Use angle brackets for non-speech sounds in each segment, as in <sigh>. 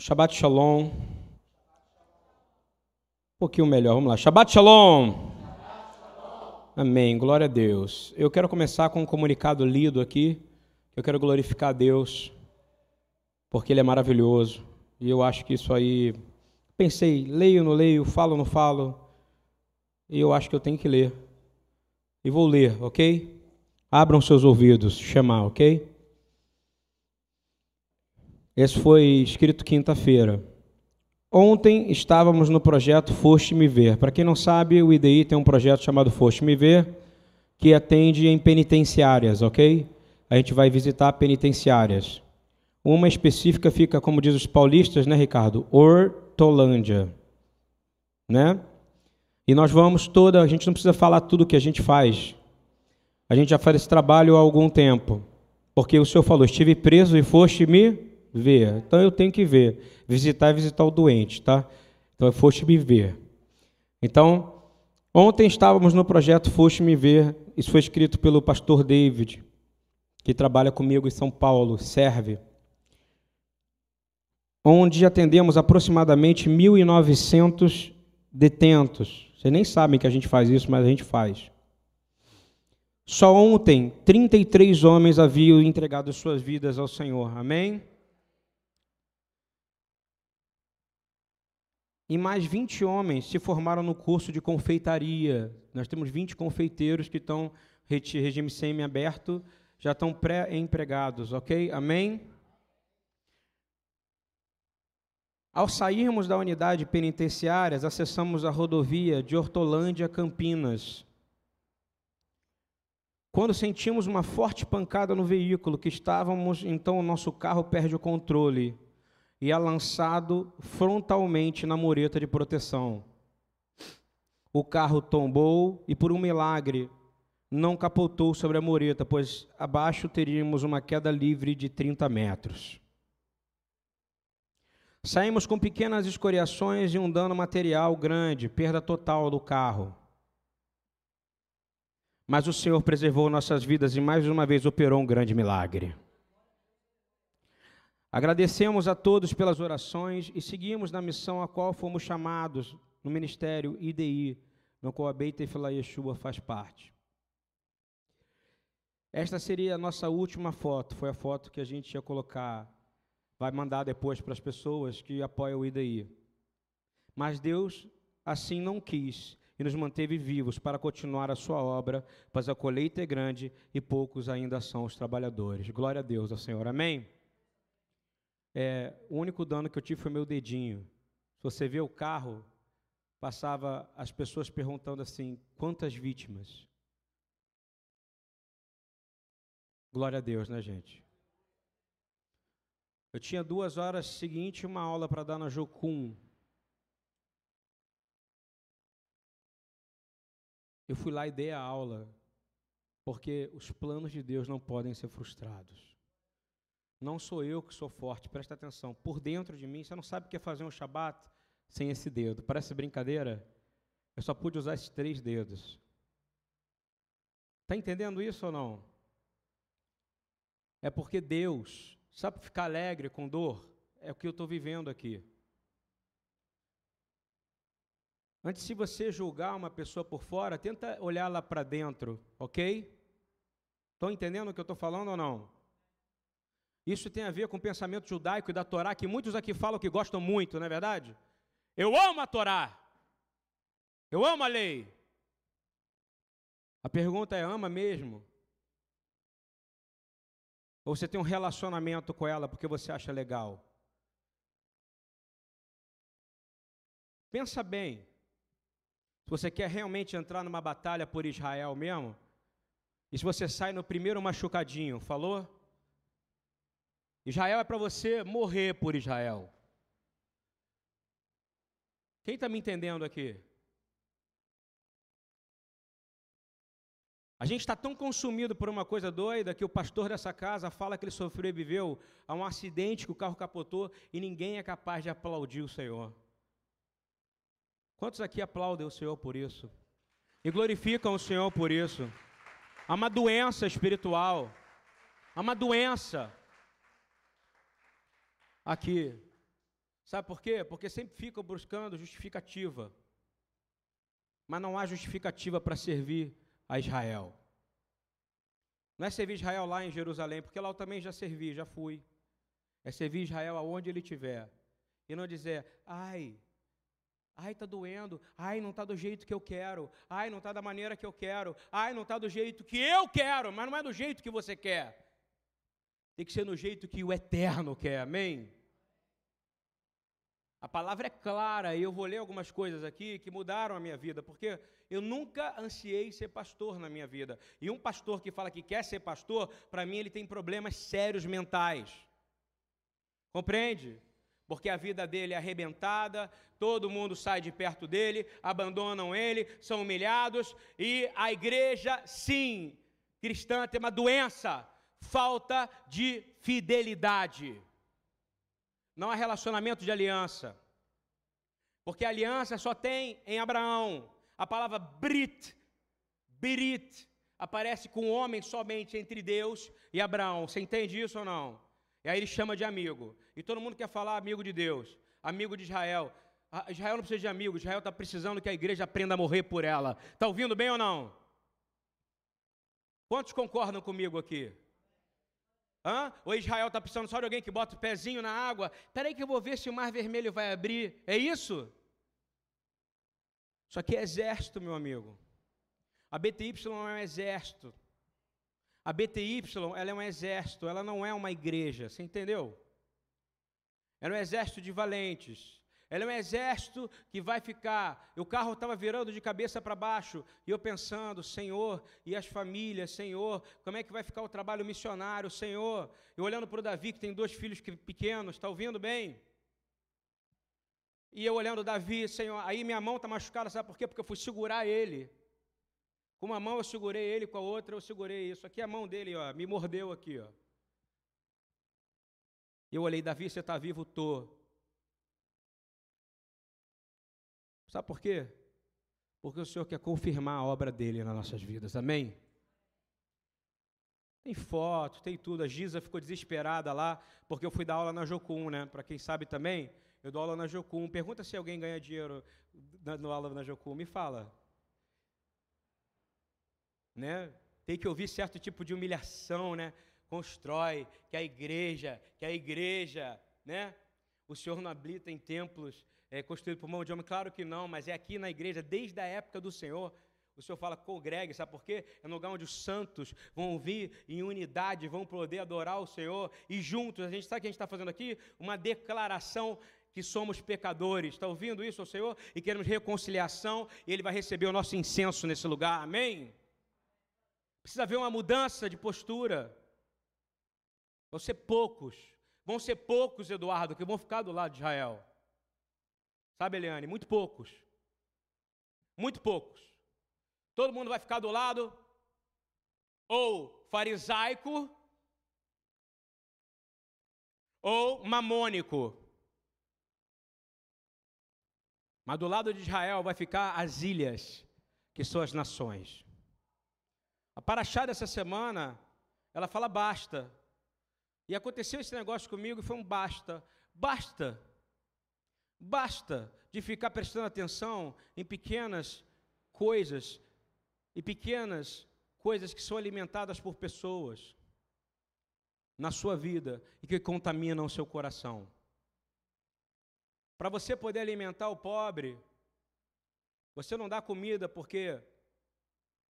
Shabbat Shalom. Um pouquinho melhor, vamos lá. Shabbat Shalom. Amém, glória a Deus. Eu quero começar com um comunicado lido aqui. Eu quero glorificar a Deus, porque Ele é maravilhoso. E eu acho que isso aí. Pensei, leio, não leio, falo, não falo. E eu acho que eu tenho que ler. E vou ler, ok? Abram seus ouvidos, chamar, ok? Esse foi escrito quinta-feira. Ontem estávamos no projeto Foste Me Ver. Para quem não sabe, o IDI tem um projeto chamado Foste Me Ver, que atende em penitenciárias, ok? A gente vai visitar penitenciárias. Uma específica fica, como diz os paulistas, né, Ricardo? Hortolândia. Né? E nós vamos toda, a gente não precisa falar tudo o que a gente faz. A gente já faz esse trabalho há algum tempo. Porque o Senhor falou: estive preso e foste me ver. Então eu tenho que ver. Visitar é visitar o doente, tá? Então foste me ver. Então, ontem estávamos no projeto Foste me ver. Isso foi escrito pelo pastor David, que trabalha comigo em São Paulo, serve. Onde atendemos aproximadamente 1.900 detentos. Vocês nem sabem que a gente faz isso, mas a gente faz. Só ontem, 33 homens haviam entregado suas vidas ao Senhor. Amém? E mais 20 homens se formaram no curso de confeitaria. Nós temos 20 confeiteiros que estão regime semi-aberto, já estão pré-empregados, ok? Amém? Ao sairmos da unidade penitenciária, acessamos a rodovia de Hortolândia a Campinas. Quando sentimos uma forte pancada no veículo que estávamos, então o nosso carro perde o controle e é lançado frontalmente na mureta de proteção. O carro tombou e, por um milagre, não capotou sobre a mureta, pois abaixo teríamos uma queda livre de 30 metros. Saímos com pequenas escoriações e um dano material grande, perda total do carro. Mas o Senhor preservou nossas vidas e mais uma vez operou um grande milagre. Agradecemos a todos pelas orações e seguimos na missão a qual fomos chamados no ministério IDI, no qual a Beita Efla Yeshua faz parte. Esta seria a nossa última foto, foi a foto que a gente ia colocar, vai mandar depois para as pessoas que apoiam o IDI. Mas Deus assim não quis e nos manteve vivos para continuar a sua obra, pois a colheita é grande e poucos ainda são os trabalhadores. Glória a Deus, ao Senhor. Amém. É, o único dano que eu tive foi meu dedinho. Se você vê o carro, passava as pessoas perguntando assim: quantas vítimas? Glória a Deus, né, gente? Eu tinha duas horas seguinte uma aula para dar na Jocum. Eu fui lá e dei a aula, porque os planos de Deus não podem ser frustrados. Não sou eu que sou forte, presta atenção. Por dentro de mim, você não sabe o que é fazer um shabat sem esse dedo. Parece brincadeira? Eu só pude usar esses três dedos. Está entendendo isso ou não? É porque Deus, sabe ficar alegre com dor? É o que eu estou vivendo aqui. Antes de você julgar uma pessoa por fora, tenta olhar lá para dentro, ok? Estão entendendo o que eu estou falando ou não? Isso tem a ver com o pensamento judaico e da Torá, que muitos aqui falam que gostam muito, não é verdade? Eu amo a Torá. Eu amo a lei. A pergunta é: ama mesmo? Ou você tem um relacionamento com ela porque você acha legal? Pensa bem. Se você quer realmente entrar numa batalha por Israel mesmo, e se você sai no primeiro machucadinho, falou? Israel é para você morrer por Israel. Quem está me entendendo aqui? A gente está tão consumido por uma coisa doida que o pastor dessa casa fala que ele sobreviveu a um acidente que o carro capotou e ninguém é capaz de aplaudir o Senhor. Quantos aqui aplaudem o Senhor por isso? E glorificam o Senhor por isso? Há uma doença espiritual, há uma doença aqui. Sabe por quê? Porque sempre ficam buscando justificativa. Mas não há justificativa para servir a Israel. Não é servir Israel lá em Jerusalém, porque lá eu também já servi, já fui. É servir Israel aonde ele estiver. E não dizer, ai, ai, está doendo, ai, não está do jeito que eu quero, ai, não está da maneira que eu quero, ai, não está do jeito que eu quero, mas não é do jeito que você quer. Tem que ser no jeito que o eterno quer, amém? A palavra é clara e eu vou ler algumas coisas aqui que mudaram a minha vida, porque eu nunca ansiei ser pastor na minha vida. E um pastor que fala que quer ser pastor, para mim ele tem problemas sérios mentais. Compreende? Porque a vida dele é arrebentada, todo mundo sai de perto dele, abandonam ele, são humilhados, e a igreja, sim, cristã tem uma doença, falta de fidelidade. Não há relacionamento de aliança. Porque aliança só tem em Abraão. A palavra Brit, Birit, aparece com o homem somente entre Deus e Abraão. Você entende isso ou não? E aí ele chama de amigo. E todo mundo quer falar amigo de Deus, amigo de Israel. Ah, Israel não precisa de amigo, Israel está precisando que a igreja aprenda a morrer por ela. Está ouvindo bem ou não? Quantos concordam comigo aqui? Hã? O Israel está precisando só de alguém que bota o pezinho na água. Espera aí que eu vou ver se o mar vermelho vai abrir. É isso? Isso aqui é exército, meu amigo. A BTY é um exército. A BTY ela é um exército, ela não é uma igreja. Você entendeu? Ela é um exército de valentes. Ela é um exército que vai ficar. O carro estava virando de cabeça para baixo. E eu pensando, Senhor, e as famílias, Senhor, como é que vai ficar o trabalho missionário, Senhor? Eu olhando para o Davi, que tem dois filhos pequenos, está ouvindo bem? E eu olhando Davi, Senhor, aí minha mão está machucada, sabe por quê? Porque eu fui segurar ele. Com uma mão eu segurei ele, com a outra eu segurei isso. Aqui é a mão dele, ó, me mordeu aqui, ó. Eu olhei, Davi, você está vivo? Estou. Sabe por quê? Porque o Senhor quer confirmar a obra dele nas nossas vidas, amém? Tem foto, tem tudo. A Giza ficou desesperada lá, porque eu fui dar aula na Jocum, né? Para quem sabe também, eu dou aula na Jocum. Pergunta se alguém ganha dinheiro dando aula na Jocum. Me fala. Né? Tem que ouvir certo tipo de humilhação, né? Constrói, que a igreja, que a igreja, né? O Senhor não habilita em templos é, construído por mão de homem? Claro que não, mas é aqui na igreja, desde a época do Senhor. O Senhor fala, congregue, sabe por quê? É no lugar onde os santos vão vir em unidade, vão poder adorar o Senhor e juntos, a gente sabe o que a gente está fazendo aqui? Uma declaração que somos pecadores. Está ouvindo isso, Senhor? E queremos reconciliação, e Ele vai receber o nosso incenso nesse lugar, amém? Precisa haver uma mudança de postura. Vão ser poucos, vão ser poucos, Eduardo, que vão ficar do lado de Israel. Sabe, Eliane? Muito poucos. Muito poucos. Todo mundo vai ficar do lado ou farisaico ou mamônico. Mas do lado de Israel vai ficar as ilhas, que são as nações. A paraxá dessa semana, ela fala basta. E aconteceu esse negócio comigo e foi um basta. Basta. Basta de ficar prestando atenção em pequenas coisas e pequenas coisas que são alimentadas por pessoas na sua vida e que contaminam o seu coração. Para você poder alimentar o pobre, você não dá comida porque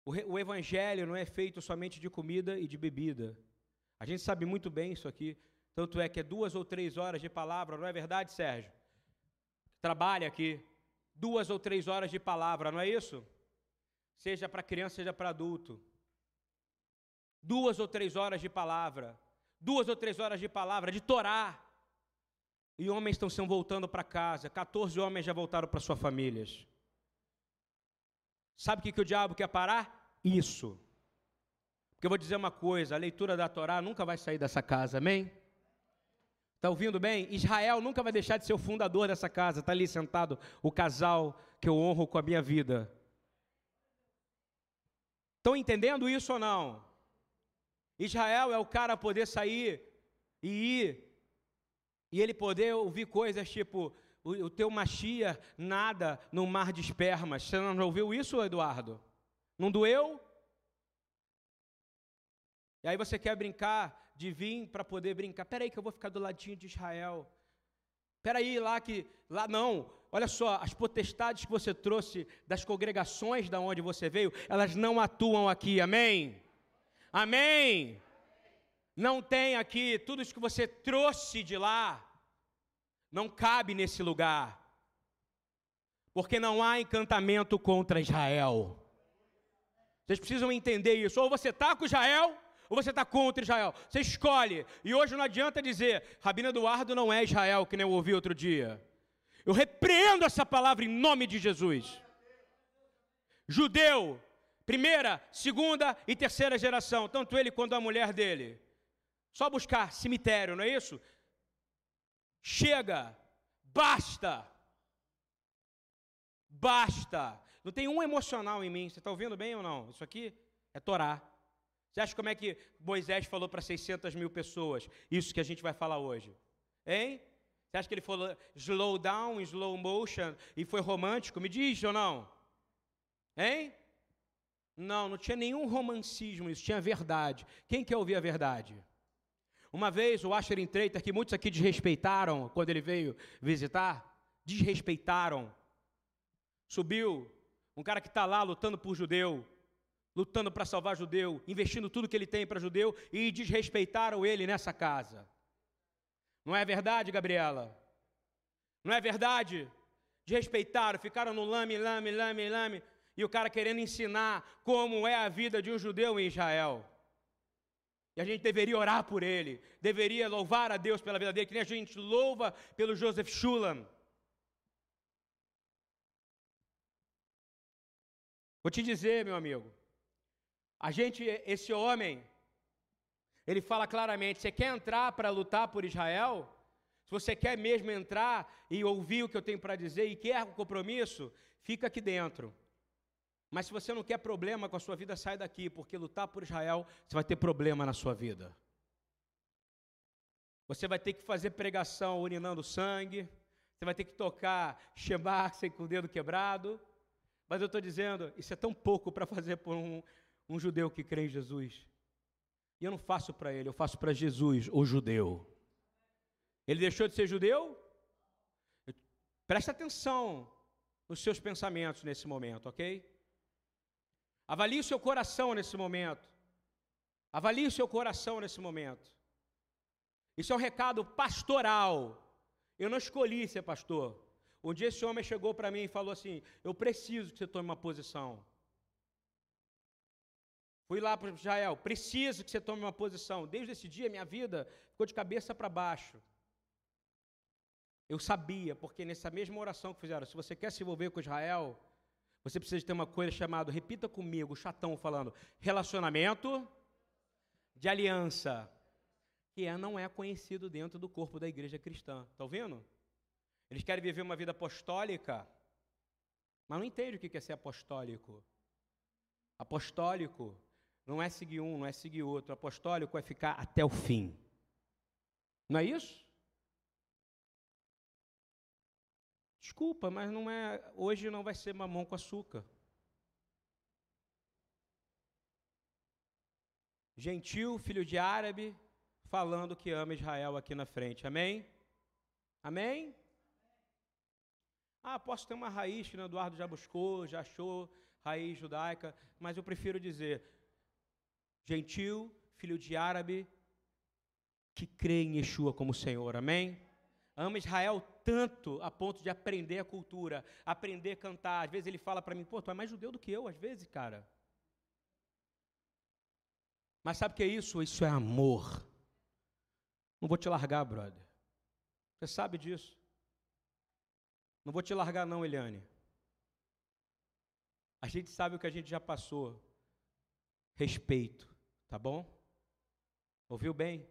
o, evangelho não é feito somente de comida e de bebida. A gente sabe muito bem isso aqui. Tanto é que é duas ou três horas de palavra, não é verdade, Sérgio? Trabalha aqui duas ou três horas de palavra, não é isso? Seja para criança, seja para adulto. Duas ou três horas de palavra. Duas ou três horas de palavra, de Torá. E homens estão se voltando para casa. 14 homens já voltaram para suas famílias. Sabe o que, que o diabo quer parar? Isso. Porque eu vou dizer uma coisa: a leitura da Torá nunca vai sair dessa casa, amém? Está ouvindo bem? Israel nunca vai deixar de ser o fundador dessa casa. Está ali sentado o casal que eu honro com a minha vida. Estão entendendo isso ou não? Israel é o cara a poder sair e ir E ele poder ouvir coisas tipo: o, o teu machia nada no mar de espermas. Você não ouviu isso, Eduardo? Não doeu? E aí você quer brincar de vir para poder brincar. Peraí que eu vou ficar do ladinho de Israel. Peraí lá que lá não. Olha só, as potestades que você trouxe das congregações da onde você veio, elas não atuam aqui. Amém. Amém. Não tem aqui tudo isso que você trouxe de lá. Não cabe nesse lugar. Porque não há encantamento contra Israel. Vocês precisam entender isso. Ou você está com Israel, ou você está contra Israel. Você escolhe. E hoje não adianta dizer, Rabino Eduardo não é Israel, que nem eu ouvi outro dia. Eu repreendo essa palavra em nome de Jesus. Judeu, primeira, segunda e terceira geração, tanto ele quanto a mulher dele. Só buscar cemitério, não é isso? Chega, basta. Basta. Não tem um emocional em mim. Você está ouvindo bem ou não? Isso aqui é Torá. Você acha como é que Moisés falou para 600 mil pessoas? Isso que a gente vai falar hoje. Hein? Você acha que ele falou slow down, slow motion e foi romântico? Me diz ou não? Hein? Não, não tinha nenhum romancismo, isso tinha verdade. Quem quer ouvir a verdade? Uma vez o Asher Treiter, que muitos aqui desrespeitaram quando ele veio visitar, desrespeitaram. Subiu, um cara que está lá lutando por judeu, lutando para salvar judeu, investindo tudo que ele tem para judeu e desrespeitaram ele nessa casa. Não é verdade, Gabriela? Não é verdade? Desrespeitaram, ficaram no lame, lame, lame, lame, e o cara querendo ensinar como é a vida de um judeu em Israel. E a gente deveria orar por ele, deveria louvar a Deus pela vida dele, que nem a gente louva pelo Joseph Shulam. Vou te dizer, meu amigo, a gente, esse homem, ele fala claramente: você quer entrar para lutar por Israel? Se você quer mesmo entrar e ouvir o que eu tenho para dizer e quer o compromisso, fica aqui dentro. Mas se você não quer problema com a sua vida, sai daqui, porque lutar por Israel, você vai ter problema na sua vida. Você vai ter que fazer pregação urinando sangue, você vai ter que tocar Shemar com o dedo quebrado. Mas eu estou dizendo, isso é tão pouco para fazer por um, um judeu que crê em Jesus. E eu não faço para ele, eu faço para Jesus, o judeu. Ele deixou de ser judeu? Presta atenção nos seus pensamentos nesse momento, ok? Avalie o seu coração nesse momento. Avalie o seu coração nesse momento. Isso é um recado pastoral. Eu não escolhi ser pastor. Um dia esse homem chegou para mim e falou assim: Eu preciso que você tome uma posição. Fui lá para Israel, preciso que você tome uma posição. Desde esse dia, minha vida ficou de cabeça para baixo. Eu sabia, porque nessa mesma oração que fizeram, se você quer se envolver com Israel, você precisa ter uma coisa chamada, repita comigo, chatão falando, relacionamento de aliança, que é, não é conhecido dentro do corpo da igreja cristã. Está ouvindo? Eles querem viver uma vida apostólica, mas não entendem o que é ser apostólico. Apostólico não é seguir um, não é seguir outro. Apostólico é ficar até o fim. Não é isso? Desculpa, mas não é. Hoje não vai ser mamão com açúcar. Gentil, filho de árabe, falando que ama Israel aqui na frente. Amém? Amém? Ah, posso ter uma raiz que o Eduardo já buscou, já achou raiz judaica, mas eu prefiro dizer gentil, filho de árabe, que crê em Yeshua como Senhor, amém? Ama Israel tanto a ponto de aprender a cultura, aprender a cantar. Às vezes ele fala para mim, pô, tu é mais judeu do que eu, às vezes, cara. Mas sabe o que é isso? Isso é amor. Não vou te largar, brother. Você sabe disso. Não vou te largar, não, Eliane. A gente sabe o que a gente já passou. Respeito. Tá bom? Ouviu bem?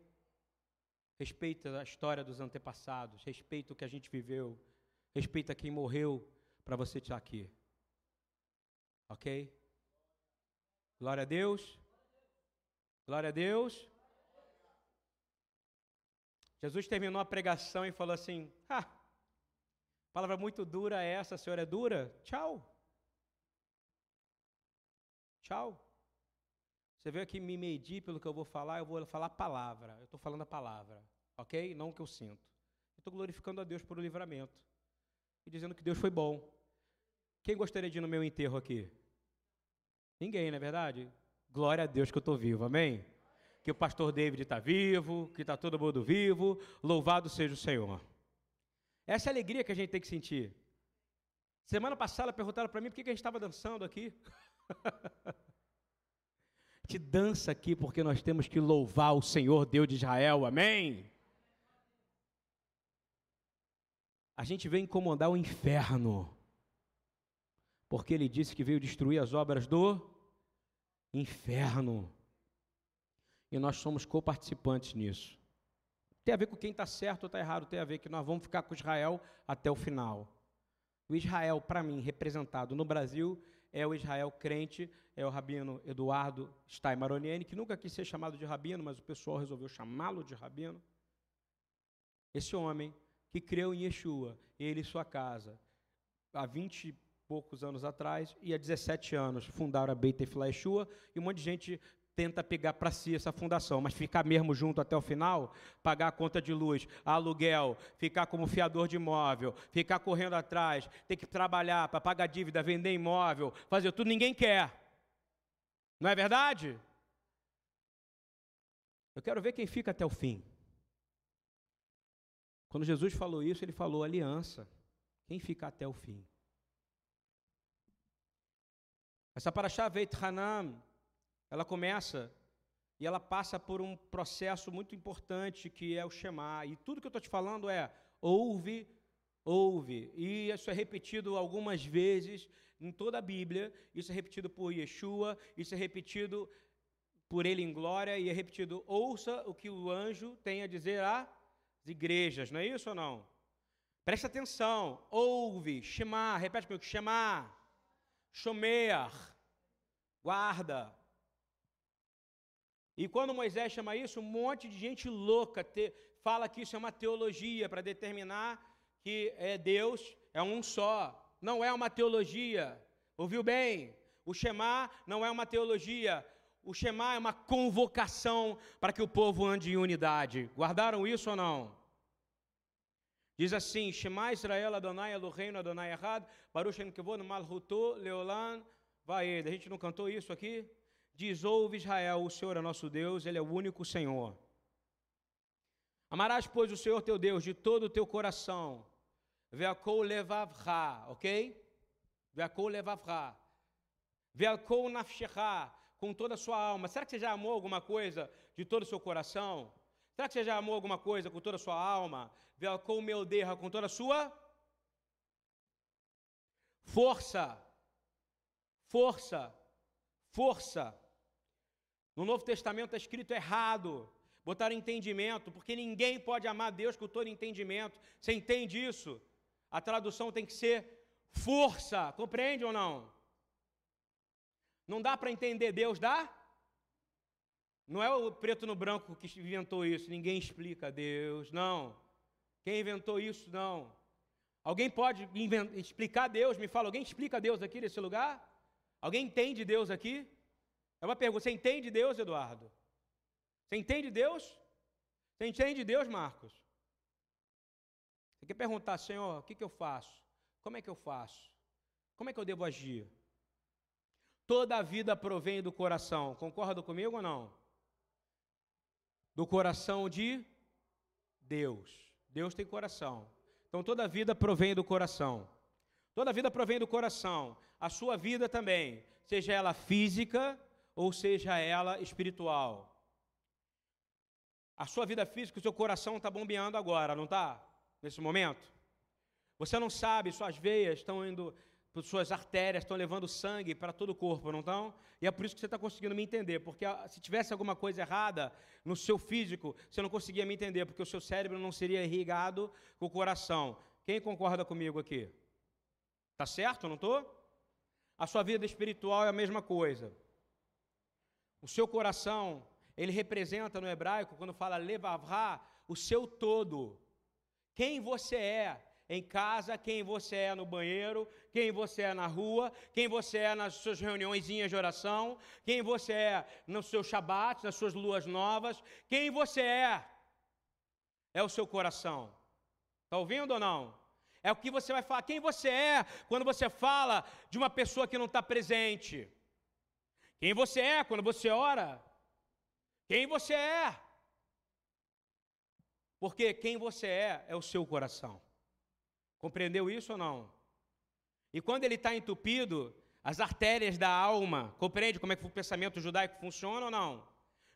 Respeita a história dos antepassados, respeita o que a gente viveu, respeita quem morreu para você estar aqui. Ok? Glória a Deus. Glória a Deus. Jesus terminou a pregação e falou assim: Ah, palavra muito dura é essa, senhora é dura? Tchau. Tchau. Você veio aqui me medir pelo que eu vou falar, eu vou falar a palavra. Eu estou falando a palavra, ok? Não o que eu sinto. Estou glorificando a Deus por o livramento e dizendo que Deus foi bom. Quem gostaria de ir no meu enterro aqui? Ninguém, não é verdade? Glória a Deus que eu estou vivo, amém? Que o pastor David está vivo, que está todo mundo vivo, louvado seja o Senhor. Essa é a alegria que a gente tem que sentir. Semana passada perguntaram para mim por que a gente estava dançando aqui. <laughs> gente dança aqui porque nós temos que louvar o Senhor Deus de Israel, amém? A gente veio incomodar o inferno, porque ele disse que veio destruir as obras do inferno. E nós somos coparticipantes nisso. Tem a ver com quem está certo ou está errado, tem a ver que nós vamos ficar com Israel até o final. O Israel, para mim, representado no Brasil, é o Israel crente, é o rabino Eduardo Steinmaroniene, que nunca quis ser chamado de rabino, mas o pessoal resolveu chamá-lo de rabino. Esse homem que creu em Yeshua, ele e sua casa, há 20 e poucos anos atrás, e há 17 anos fundaram a Beit Efla Yeshua, e um monte de gente tenta pegar para si essa fundação, mas ficar mesmo junto até o final, pagar a conta de luz, aluguel, ficar como fiador de imóvel, ficar correndo atrás, ter que trabalhar para pagar dívida, vender imóvel, fazer tudo, ninguém quer. Não é verdade? Eu quero ver quem fica até o fim. Quando Jesus falou isso, ele falou aliança. Quem fica até o fim? Essa paraxá Veit Hanam, ela começa e ela passa por um processo muito importante que é o Shema. E tudo que eu estou te falando é ouve, ouve. E isso é repetido algumas vezes em toda a Bíblia. Isso é repetido por Yeshua, isso é repetido por ele em glória e é repetido ouça o que o anjo tem a dizer às igrejas. Não é isso ou não? Presta atenção, ouve, Shema, repete comigo, Shema, Shomer, guarda, e quando Moisés chama isso, um monte de gente louca te, fala que isso é uma teologia para determinar que é Deus é um só. Não é uma teologia. Ouviu bem? O Shema não é uma teologia. O Shema é uma convocação para que o povo ande em unidade. Guardaram isso ou não? Diz assim: Shema Israel Adonai Eloheinu Adonai Errad, Baruch Shem Kevod Malhuto Leolan Vaed. A gente não cantou isso aqui? Diz: Ouve Israel, o Senhor é nosso Deus, Ele é o único Senhor. Amarás, pois, o Senhor teu Deus de todo o teu coração. Veakol levavra, ok? Veakol levavra. Veakol nafshecha, com toda a sua alma. Será que você já amou alguma coisa de todo o seu coração? Será que você já amou alguma coisa com toda a sua alma? Veakol melderra, com toda a sua força. Força. Força. No Novo Testamento está escrito errado. Botaram entendimento, porque ninguém pode amar Deus com todo entendimento. Você entende isso? A tradução tem que ser força. Compreende ou não? Não dá para entender Deus, dá? Não é o preto no branco que inventou isso. Ninguém explica Deus, não. Quem inventou isso, não. Alguém pode explicar Deus? Me fala, alguém explica Deus aqui nesse lugar? Alguém entende Deus aqui? É uma pergunta. Você entende Deus, Eduardo? Você entende Deus? Você entende Deus, Marcos? Você quer perguntar, Senhor, o que, que eu faço? Como é que eu faço? Como é que eu devo agir? Toda a vida provém do coração. Concorda comigo ou não? Do coração de Deus. Deus tem coração. Então toda a vida provém do coração. Toda a vida provém do coração. A sua vida também, seja ela física, ou seja ela espiritual. A sua vida física, o seu coração está bombeando agora, não está? Nesse momento? Você não sabe, suas veias estão indo, suas artérias estão levando sangue para todo o corpo, não estão? E é por isso que você está conseguindo me entender, porque se tivesse alguma coisa errada no seu físico, você não conseguia me entender, porque o seu cérebro não seria irrigado com o coração. Quem concorda comigo aqui? Tá certo, não estou? A sua vida espiritual é a mesma coisa. O seu coração, ele representa no hebraico, quando fala levavra, o seu todo. Quem você é em casa, quem você é no banheiro, quem você é na rua, quem você é nas suas reuniõezinhas de oração, quem você é nos seus shabat, nas suas luas novas, quem você é. É o seu coração. Está ouvindo ou não? É o que você vai falar. Quem você é quando você fala de uma pessoa que não está presente? Quem você é quando você ora? Quem você é? Porque quem você é é o seu coração. Compreendeu isso ou não? E quando ele está entupido, as artérias da alma, compreende como é que o pensamento judaico funciona ou não?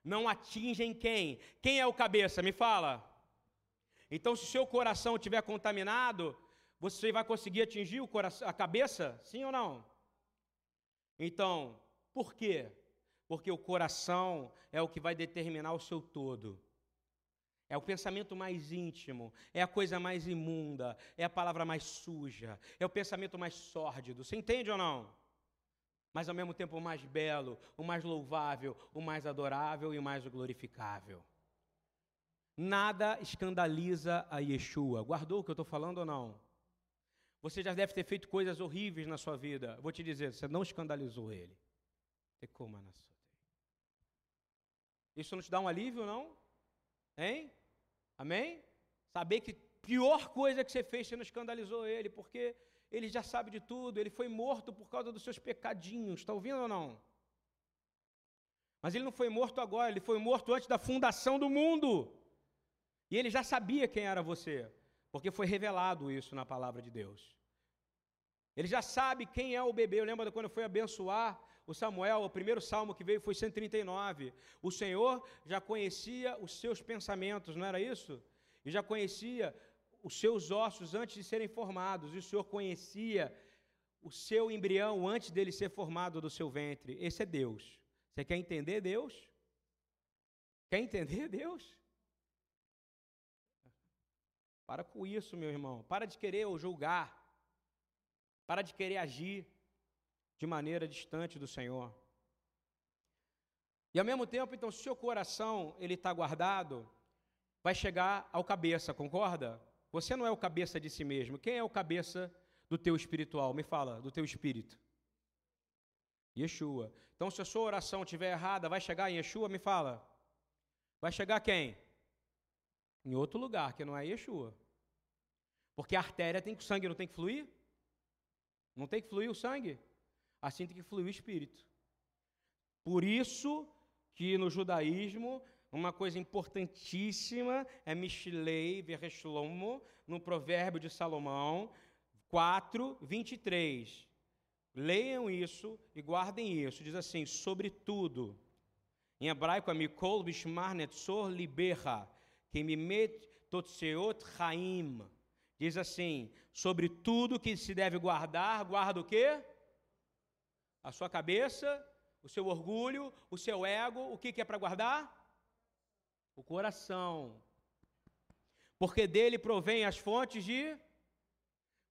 Não atingem quem? Quem é o cabeça? Me fala. Então, se o seu coração estiver contaminado, você vai conseguir atingir o coração, a cabeça? Sim ou não? Então, por quê? Porque o coração é o que vai determinar o seu todo. É o pensamento mais íntimo, é a coisa mais imunda, é a palavra mais suja, é o pensamento mais sórdido. Você entende ou não? Mas ao mesmo tempo o mais belo, o mais louvável, o mais adorável e o mais glorificável. Nada escandaliza a Yeshua. Guardou o que eu estou falando ou não? Você já deve ter feito coisas horríveis na sua vida. Vou te dizer, você não escandalizou ele. Isso não te dá um alívio, não? Hein? Amém? Saber que pior coisa que você fez, você não escandalizou ele, porque ele já sabe de tudo, ele foi morto por causa dos seus pecadinhos, está ouvindo ou não? Mas ele não foi morto agora, ele foi morto antes da fundação do mundo. E ele já sabia quem era você, porque foi revelado isso na palavra de Deus. Ele já sabe quem é o bebê. Eu lembro quando eu fui abençoar o Samuel, o primeiro salmo que veio foi 139. O Senhor já conhecia os seus pensamentos, não era isso? E já conhecia os seus ossos antes de serem formados. E o Senhor conhecia o seu embrião antes dele ser formado do seu ventre. Esse é Deus. Você quer entender Deus? Quer entender <laughs> Deus? Para com isso, meu irmão. Para de querer julgar. Para de querer agir de maneira distante do Senhor. E ao mesmo tempo, então, se o seu coração ele está guardado, vai chegar ao cabeça, concorda? Você não é o cabeça de si mesmo. Quem é o cabeça do teu espiritual? Me fala, do teu espírito. Yeshua. Então, se a sua oração estiver errada, vai chegar em Yeshua? Me fala. Vai chegar quem? Em outro lugar, que não é Yeshua. Porque a artéria tem que, o sangue não tem que fluir? Não tem que fluir o sangue? Assim tem que fluir o Espírito. Por isso que no judaísmo, uma coisa importantíssima é Mishlei Vereshlomo, no provérbio de Salomão 4, 23. Leiam isso e guardem isso. Diz assim, sobretudo, em hebraico é Mikol Bishmar Netzor Liberha, que me met totseot Chaim. Diz assim, sobre tudo que se deve guardar, guarda o quê? A sua cabeça, o seu orgulho, o seu ego, o que, que é para guardar? O coração. Porque dele provém as fontes de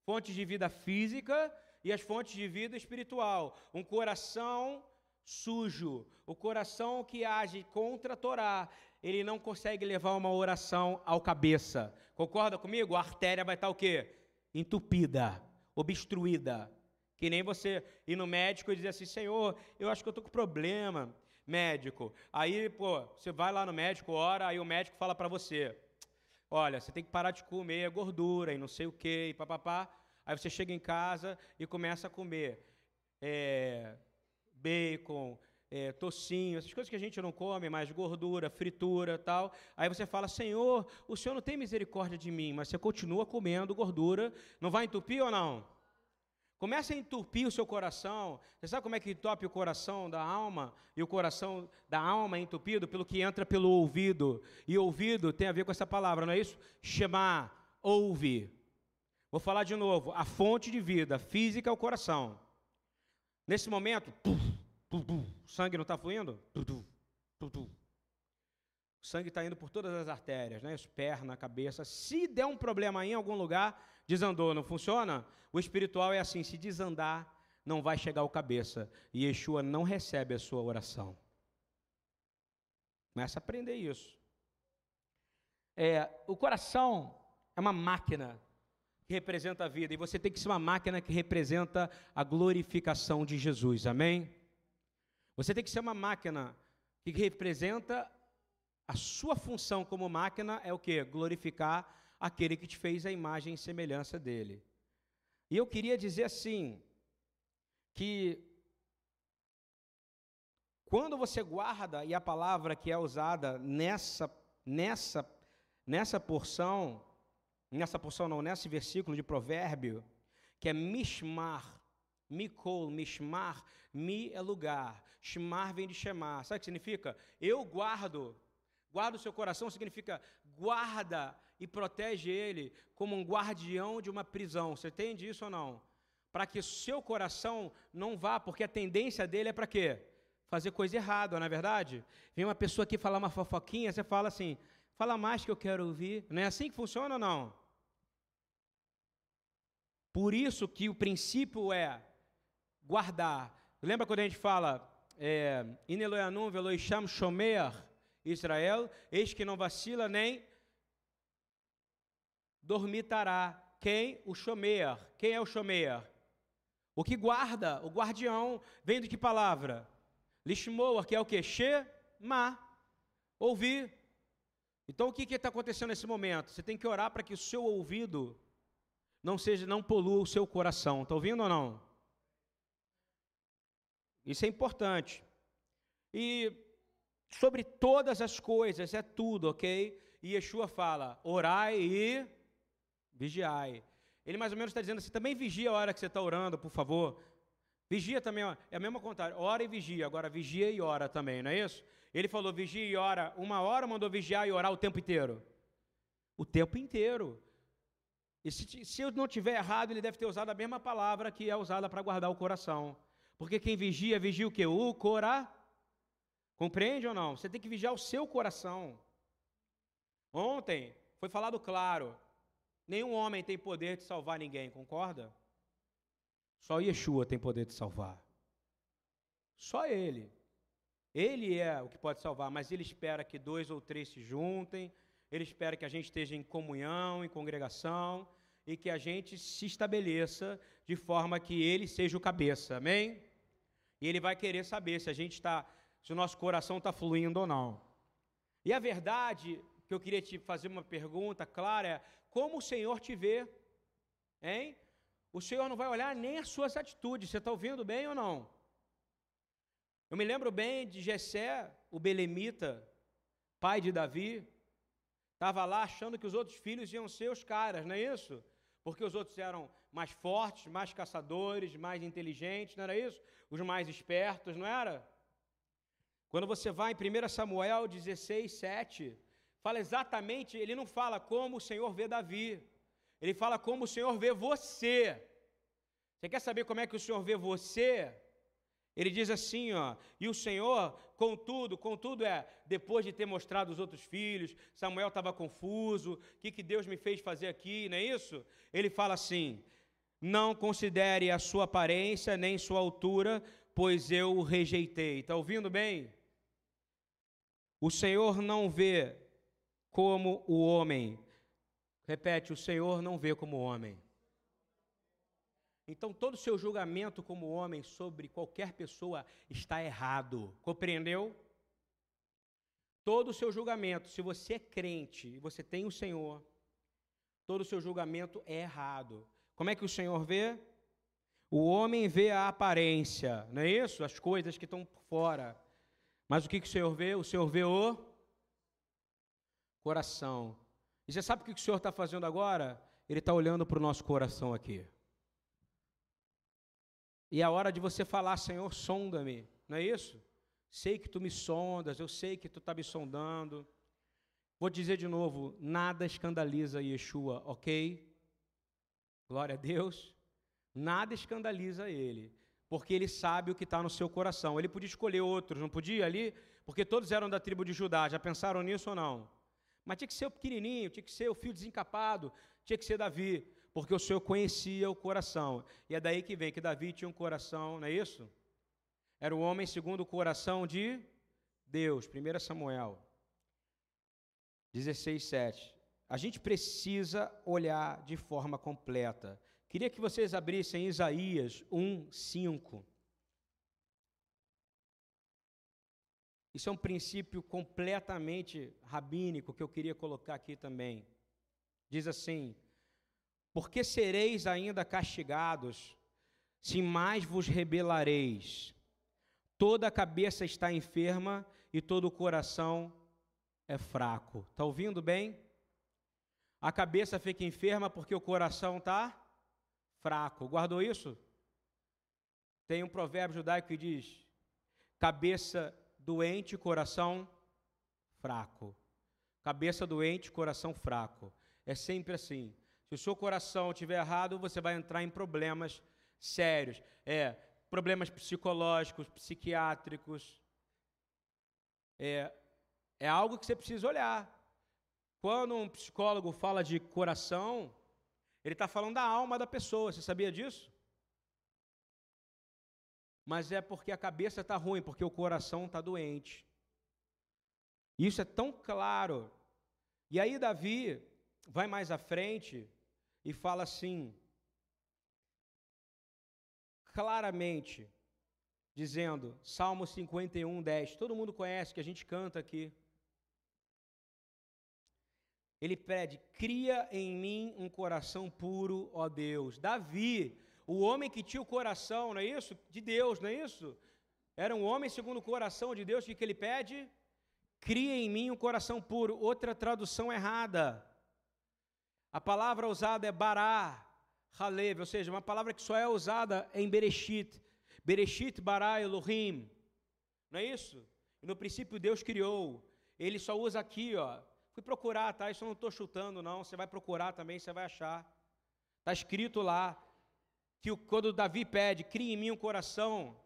fontes de vida física e as fontes de vida espiritual. Um coração sujo, o coração que age contra a Torá, ele não consegue levar uma oração ao cabeça. Concorda comigo? A artéria vai estar o quê? Entupida, obstruída. Que nem você ir no médico e dizer assim, Senhor, eu acho que eu estou com problema, médico. Aí, pô, você vai lá no médico, ora, aí o médico fala para você, olha, você tem que parar de comer gordura e não sei o quê, e papapá. Aí você chega em casa e começa a comer é, bacon, é, tocinho, essas coisas que a gente não come, mais gordura, fritura tal. Aí você fala, Senhor, o Senhor não tem misericórdia de mim, mas você continua comendo gordura, não vai entupir ou não? Começa a entupir o seu coração. Você sabe como é que entope o coração da alma? E o coração da alma é entupido pelo que entra pelo ouvido. E ouvido tem a ver com essa palavra, não é isso? Chamar, ouve. Vou falar de novo. A fonte de vida física é o coração. Nesse momento, o sangue não está fluindo? O sangue está indo por todas as artérias, né? As pernas, a cabeça. Se der um problema em algum lugar, Desandou, não funciona? O espiritual é assim: se desandar, não vai chegar ao cabeça. E Yeshua não recebe a sua oração. Começa a aprender isso. É, o coração é uma máquina que representa a vida, e você tem que ser uma máquina que representa a glorificação de Jesus, amém? Você tem que ser uma máquina que representa a sua função como máquina é o que? Glorificar aquele que te fez a imagem e semelhança dele. E eu queria dizer assim, que quando você guarda, e a palavra que é usada nessa, nessa, nessa porção, nessa porção não, nesse versículo de provérbio, que é mishmar, mikol, mishmar, mi é lugar, shmar vem de shemar, sabe o que significa? Eu guardo, guardo o seu coração significa guarda e protege ele como um guardião de uma prisão, você entende isso ou não? Para que seu coração não vá, porque a tendência dele é para quê? fazer coisa errada, não é verdade? Vem uma pessoa aqui falar uma fofoquinha, você fala assim, fala mais que eu quero ouvir. Não é assim que funciona ou não? Por isso que o princípio é guardar. Lembra quando a gente fala, é, Ineloyanum veloisham shomer Israel, eis que não vacila nem dormitará. Quem? O shomer. Quem é o shomer? O que guarda, o guardião, vem de que palavra? Lishmoa, que é o que? Shema. Ouvir. Então o que está acontecendo nesse momento? Você tem que orar para que o seu ouvido não seja, não polua o seu coração. Está ouvindo ou não? Isso é importante. E sobre todas as coisas, é tudo, ok? E Yeshua fala: orai e vigiai. Ele mais ou menos está dizendo assim: também vigia a hora que você está orando, por favor. Vigia também, ó, é a mesma contagem. Ora e vigia. Agora vigia e ora também, não é isso? Ele falou vigia e ora uma hora, mandou vigiar e orar o tempo inteiro. O tempo inteiro. E se, se eu não tiver errado, ele deve ter usado a mesma palavra que é usada para guardar o coração. Porque quem vigia, vigia o que? O cora. Compreende ou não? Você tem que vigiar o seu coração. Ontem foi falado claro: nenhum homem tem poder de salvar ninguém, concorda? Só Yeshua tem poder de salvar. Só Ele. Ele é o que pode salvar, mas Ele espera que dois ou três se juntem, Ele espera que a gente esteja em comunhão, em congregação, e que a gente se estabeleça de forma que Ele seja o cabeça, amém? E Ele vai querer saber se a gente está, se o nosso coração está fluindo ou não. E a verdade que eu queria te fazer uma pergunta clara é: como o Senhor te vê? Hein? o Senhor não vai olhar nem as suas atitudes. Você está ouvindo bem ou não? Eu me lembro bem de Jessé, o belemita, pai de Davi, estava lá achando que os outros filhos iam ser os caras, não é isso? Porque os outros eram mais fortes, mais caçadores, mais inteligentes, não era isso? Os mais espertos, não era? Quando você vai em 1 Samuel 16, 7, fala exatamente, ele não fala como o Senhor vê Davi, ele fala como o Senhor vê você. Você quer saber como é que o Senhor vê você? Ele diz assim, ó, e o Senhor, contudo, contudo é, depois de ter mostrado os outros filhos, Samuel estava confuso, o que, que Deus me fez fazer aqui, não é isso? Ele fala assim: não considere a sua aparência nem sua altura, pois eu o rejeitei. Está ouvindo bem? O Senhor não vê como o homem, Repete: o Senhor não vê como homem. Então, todo o seu julgamento como homem sobre qualquer pessoa está errado. Compreendeu? Todo o seu julgamento, se você é crente e você tem o Senhor, todo o seu julgamento é errado. Como é que o Senhor vê? O homem vê a aparência, não é isso? As coisas que estão fora. Mas o que, que o Senhor vê? O Senhor vê o coração. E você sabe o que o Senhor está fazendo agora? Ele está olhando para o nosso coração aqui. E é a hora de você falar, Senhor, sonda-me, não é isso? Sei que tu me sondas, eu sei que tu está me sondando. Vou dizer de novo: nada escandaliza Yeshua, ok? Glória a Deus. Nada escandaliza ele, porque ele sabe o que está no seu coração. Ele podia escolher outros, não podia ali? Porque todos eram da tribo de Judá. Já pensaram nisso ou não? Mas tinha que ser o pequenininho, tinha que ser o filho desencapado, tinha que ser Davi, porque o Senhor conhecia o coração. E é daí que vem que Davi tinha um coração, não é isso? Era o homem segundo o coração de Deus, 1 Samuel. 16, 7. A gente precisa olhar de forma completa. Queria que vocês abrissem Isaías 1, 5. Isso é um princípio completamente rabínico que eu queria colocar aqui também. Diz assim: Por que sereis ainda castigados, se mais vos rebelareis? Toda a cabeça está enferma e todo o coração é fraco. Está ouvindo bem? A cabeça fica enferma porque o coração está fraco. Guardou isso? Tem um provérbio judaico que diz: cabeça doente, coração fraco. Cabeça doente, coração fraco. É sempre assim. Se o seu coração estiver errado, você vai entrar em problemas sérios. É, problemas psicológicos, psiquiátricos. É, é algo que você precisa olhar. Quando um psicólogo fala de coração, ele está falando da alma da pessoa. Você sabia disso? mas é porque a cabeça está ruim, porque o coração está doente. Isso é tão claro. E aí, Davi vai mais à frente e fala assim, claramente, dizendo, Salmo 51, 10, todo mundo conhece, que a gente canta aqui. Ele pede: cria em mim um coração puro, ó Deus. Davi o homem que tinha o coração, não é isso? De Deus, não é isso? Era um homem segundo o coração de Deus, o que ele pede? Cria em mim um coração puro. Outra tradução errada. A palavra usada é bará, halev, ou seja, uma palavra que só é usada em Bereshit. Bereshit bará Elohim. Não é isso? No princípio Deus criou. Ele só usa aqui, ó. Fui procurar, tá? Isso eu não estou chutando, não. Você vai procurar também, você vai achar. Está escrito lá que quando Davi pede, crie em mim um coração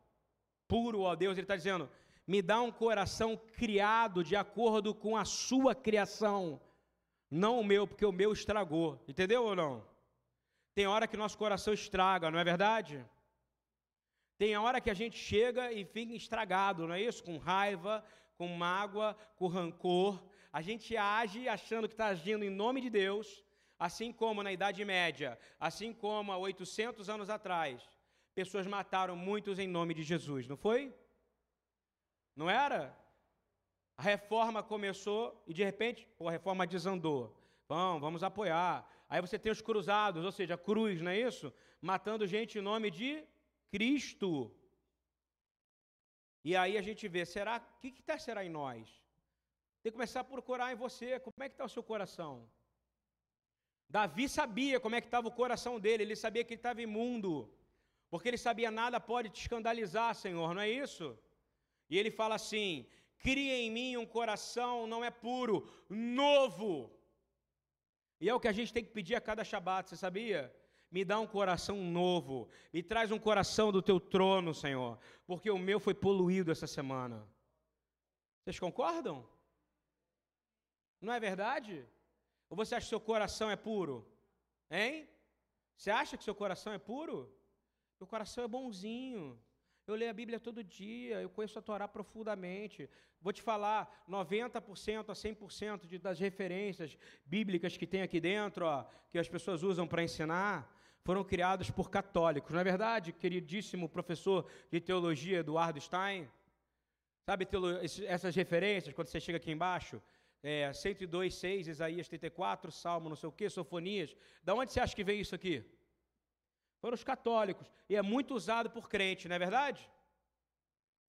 puro, ó Deus, ele está dizendo, me dá um coração criado de acordo com a sua criação, não o meu, porque o meu estragou. Entendeu ou não? Tem hora que nosso coração estraga, não é verdade? Tem hora que a gente chega e fica estragado, não é isso? Com raiva, com mágoa, com rancor. A gente age achando que está agindo em nome de Deus, Assim como na Idade Média, assim como há 800 anos atrás, pessoas mataram muitos em nome de Jesus, não foi? Não era? A reforma começou e de repente a reforma desandou. Vamos, vamos apoiar. Aí você tem os cruzados, ou seja, a cruz, não é isso? Matando gente em nome de Cristo. E aí a gente vê, será, o que, que tá, será em nós? Tem que começar a procurar em você, como é que está o seu coração? Davi sabia como é que estava o coração dele, ele sabia que ele estava imundo, porque ele sabia nada pode te escandalizar, Senhor, não é isso? E ele fala assim: cria em mim um coração, não é puro, novo. E é o que a gente tem que pedir a cada Shabat, você sabia? Me dá um coração novo, me traz um coração do teu trono, Senhor, porque o meu foi poluído essa semana. Vocês concordam? Não é verdade? Ou você acha que seu coração é puro? Hein? Você acha que seu coração é puro? Meu coração é bonzinho. Eu leio a Bíblia todo dia, eu conheço a Torá profundamente. Vou te falar, 90% a 100% de, das referências bíblicas que tem aqui dentro, ó, que as pessoas usam para ensinar, foram criados por católicos. Não é verdade, queridíssimo professor de teologia Eduardo Stein? Sabe essas referências, quando você chega aqui embaixo? É, 102, 6, Isaías 34, Salmo, não sei o que, Sofonias. Da onde você acha que vem isso aqui? Foram os católicos. E é muito usado por crente, não é verdade?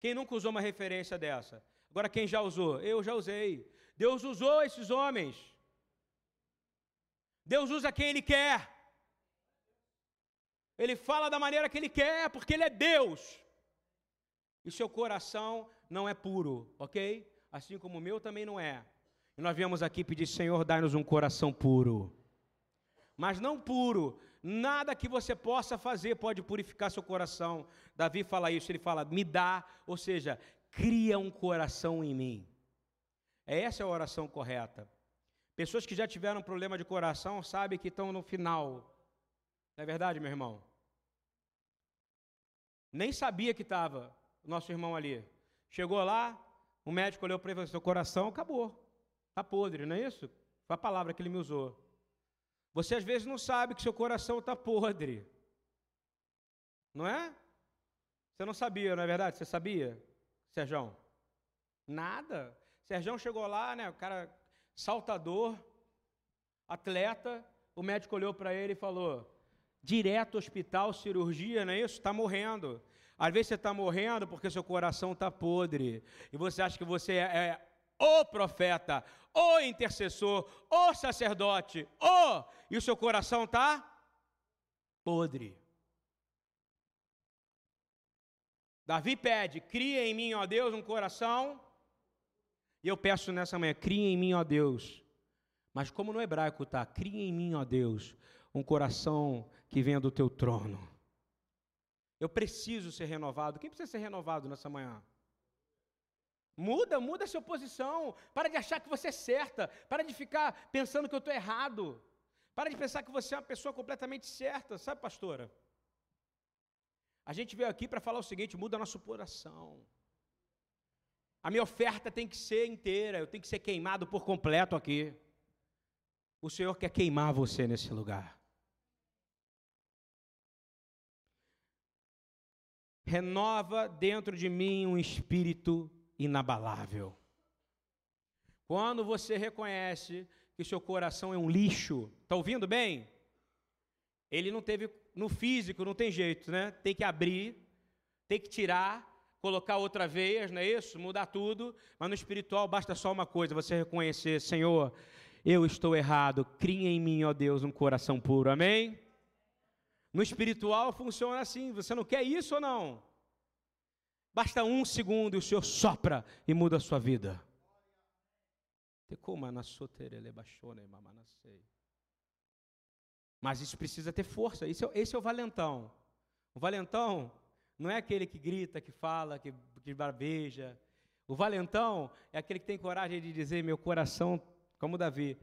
Quem nunca usou uma referência dessa? Agora, quem já usou? Eu já usei. Deus usou esses homens. Deus usa quem Ele quer. Ele fala da maneira que Ele quer, porque Ele é Deus. E seu coração não é puro, ok? Assim como o meu também não é. E nós viemos aqui pedir, Senhor, dai-nos um coração puro. Mas não puro, nada que você possa fazer pode purificar seu coração. Davi fala isso, ele fala, me dá, ou seja, cria um coração em mim. É essa a oração correta. Pessoas que já tiveram problema de coração sabem que estão no final. Não é verdade, meu irmão? Nem sabia que estava o nosso irmão ali. Chegou lá, o médico olhou para ele e falou: seu coração acabou. Está podre, não é isso? Foi a palavra que ele me usou. Você às vezes não sabe que seu coração está podre. Não é? Você não sabia, não é verdade? Você sabia, Serjão? Nada. Serjão chegou lá, né? O cara saltador, atleta. O médico olhou para ele e falou: direto hospital, cirurgia, não é isso? Está morrendo. Às vezes você está morrendo porque seu coração está podre. E você acha que você é, é o profeta, o intercessor, o sacerdote, o. E o seu coração está podre. Davi pede: cria em mim, ó Deus, um coração. E eu peço nessa manhã: cria em mim, ó Deus. Mas como no hebraico está, cria em mim, ó Deus, um coração que venha do teu trono. Eu preciso ser renovado. Quem precisa ser renovado nessa manhã? Muda, muda a sua posição. Para de achar que você é certa. Para de ficar pensando que eu estou errado. Para de pensar que você é uma pessoa completamente certa. Sabe, pastora? A gente veio aqui para falar o seguinte: muda nosso coração. A minha oferta tem que ser inteira, eu tenho que ser queimado por completo aqui. O Senhor quer queimar você nesse lugar. Renova dentro de mim um espírito inabalável. Quando você reconhece que seu coração é um lixo, está ouvindo bem? Ele não teve no físico não tem jeito, né? Tem que abrir, tem que tirar, colocar outra vez, não é isso? Mudar tudo. Mas no espiritual basta só uma coisa: você reconhecer, Senhor, eu estou errado. Cria em mim, ó Deus, um coração puro. Amém? No espiritual funciona assim. Você não quer isso ou não? Basta um segundo e o Senhor sopra e muda a sua vida. Mas isso precisa ter força. Esse é, esse é o valentão. O valentão não é aquele que grita, que fala, que, que barbeja. O valentão é aquele que tem coragem de dizer: meu coração, como Davi,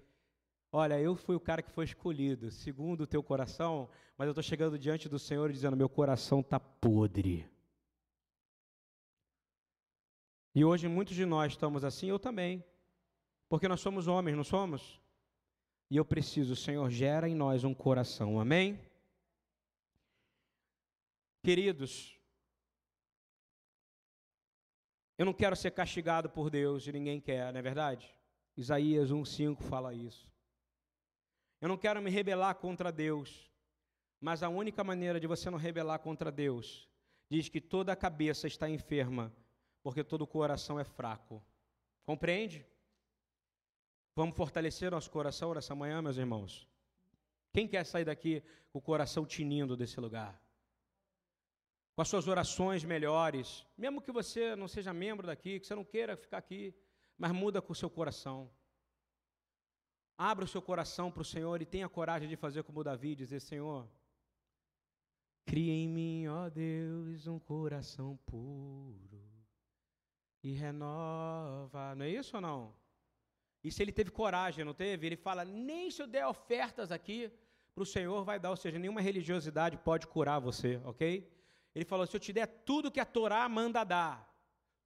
olha, eu fui o cara que foi escolhido, segundo o teu coração, mas eu estou chegando diante do Senhor dizendo: meu coração está podre. E hoje muitos de nós estamos assim, eu também. Porque nós somos homens, não somos? E eu preciso, Senhor, gera em nós um coração. Amém? Queridos, eu não quero ser castigado por Deus e ninguém quer, não é verdade? Isaías 1,5 fala isso. Eu não quero me rebelar contra Deus, mas a única maneira de você não rebelar contra Deus diz que toda a cabeça está enferma, porque todo coração é fraco. Compreende? Vamos fortalecer nosso coração nessa manhã, meus irmãos? Quem quer sair daqui com o coração tinindo desse lugar? Com as suas orações melhores, mesmo que você não seja membro daqui, que você não queira ficar aqui, mas muda com o seu coração. Abra o seu coração para o Senhor e tenha coragem de fazer como Davi, dizer: Senhor, cria em mim, ó Deus, um coração puro e renova. Não é isso ou não? Isso ele teve coragem, não teve? Ele fala: nem se eu der ofertas aqui para o Senhor vai dar, ou seja, nenhuma religiosidade pode curar você, ok? Ele falou: se eu te der tudo que a Torá manda dar,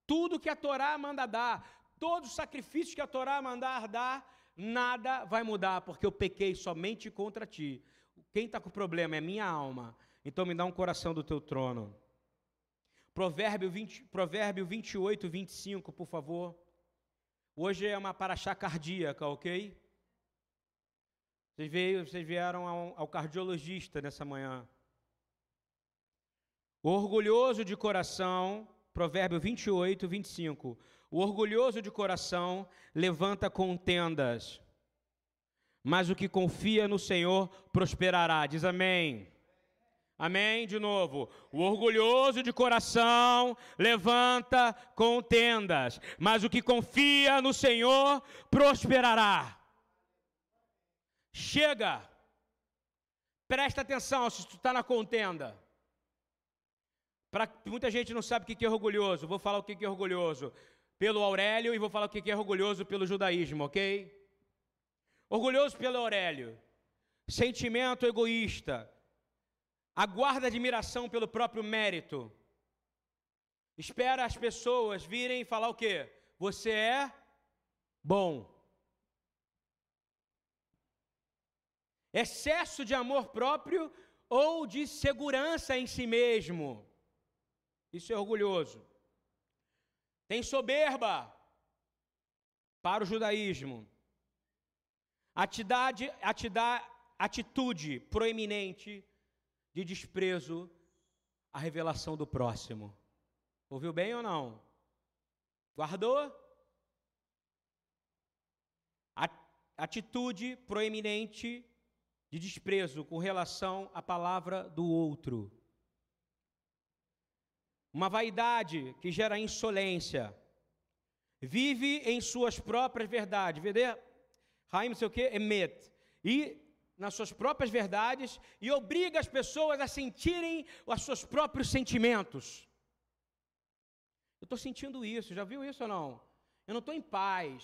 tudo que a Torá manda dar, todos os sacrifícios que a Torá mandar dar, nada vai mudar, porque eu pequei somente contra ti. Quem está com problema é minha alma. Então me dá um coração do teu trono. Provérbio, 20, Provérbio 28, 25, por favor. Hoje é uma paraxá cardíaca, ok? Vocês, veio, vocês vieram ao, ao cardiologista nessa manhã. O orgulhoso de coração, Provérbio 28, 25. O orgulhoso de coração levanta contendas, mas o que confia no Senhor prosperará. Diz amém. Amém? De novo. O orgulhoso de coração levanta contendas, mas o que confia no Senhor prosperará. Chega. Presta atenção se tu está na contenda. Pra, muita gente não sabe o que é orgulhoso. Vou falar o que é orgulhoso pelo Aurélio e vou falar o que é orgulhoso pelo judaísmo, ok? Orgulhoso pelo Aurélio. Sentimento egoísta aguarda admiração pelo próprio mérito. Espera as pessoas virem e falar o quê? Você é bom. Excesso de amor próprio ou de segurança em si mesmo. Isso é orgulhoso. Tem soberba para o judaísmo. Atidade, atitude proeminente de desprezo à revelação do próximo. Ouviu bem ou não? Guardou? Atitude proeminente de desprezo com relação à palavra do outro. Uma vaidade que gera insolência. Vive em suas próprias verdades. Vê? Não sei o que, emet. E nas suas próprias verdades e obriga as pessoas a sentirem os seus próprios sentimentos. Eu estou sentindo isso, já viu isso ou não? Eu não estou em paz,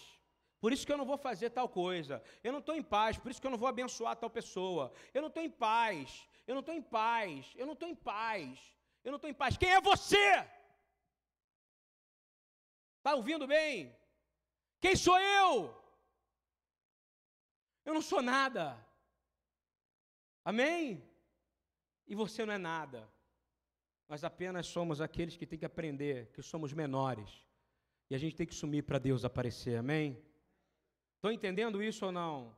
por isso que eu não vou fazer tal coisa. Eu não estou em paz, por isso que eu não vou abençoar tal pessoa. Eu não estou em paz, eu não estou em paz, eu não estou em paz, eu não estou em paz. Quem é você? Está ouvindo bem? Quem sou eu? Eu não sou nada. Amém? E você não é nada. Nós apenas somos aqueles que têm que aprender que somos menores. E a gente tem que sumir para Deus aparecer. Amém? Estão entendendo isso ou não?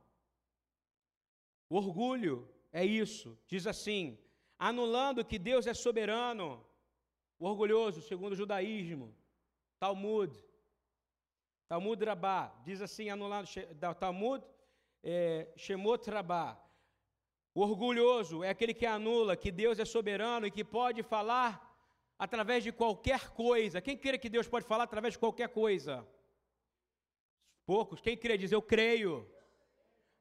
O orgulho é isso. Diz assim: anulando que Deus é soberano. O orgulhoso, segundo o judaísmo. Talmud. Talmud Rabá. Diz assim, anulando. Talmud é, Shemot Rabá. O orgulhoso é aquele que anula que Deus é soberano e que pode falar através de qualquer coisa. Quem crê que Deus pode falar através de qualquer coisa? Poucos. Quem crê diz eu creio.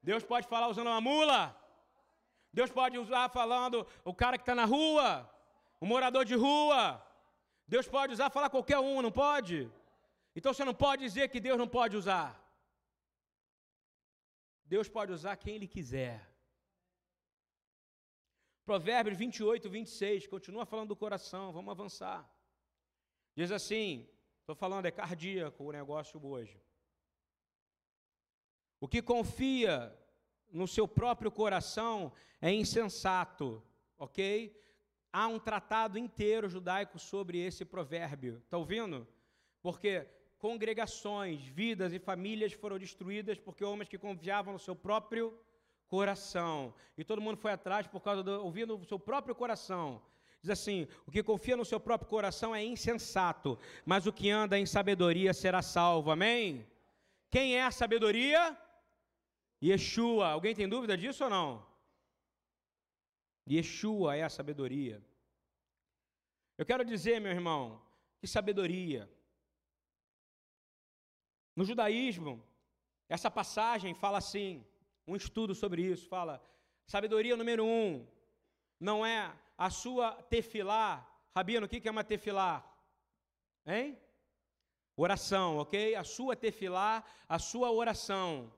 Deus pode falar usando uma mula. Deus pode usar falando o cara que está na rua, o morador de rua. Deus pode usar falar qualquer um, não pode? Então você não pode dizer que Deus não pode usar. Deus pode usar quem Ele quiser. Provérbios 28, 26, continua falando do coração, vamos avançar. Diz assim: estou falando, é cardíaco o negócio hoje. O que confia no seu próprio coração é insensato, ok? Há um tratado inteiro judaico sobre esse provérbio, está ouvindo? Porque congregações, vidas e famílias foram destruídas porque homens que confiavam no seu próprio coração. E todo mundo foi atrás por causa do ouvindo o seu próprio coração. Diz assim: o que confia no seu próprio coração é insensato, mas o que anda em sabedoria será salvo. Amém? Quem é a sabedoria? Yeshua. Alguém tem dúvida disso ou não? Yeshua é a sabedoria. Eu quero dizer, meu irmão, que sabedoria. No judaísmo, essa passagem fala assim: um estudo sobre isso. Fala, sabedoria número um, não é a sua tefilá. Rabino, o que é uma tefilá? Hein? Oração, ok? A sua tefilá, a sua oração,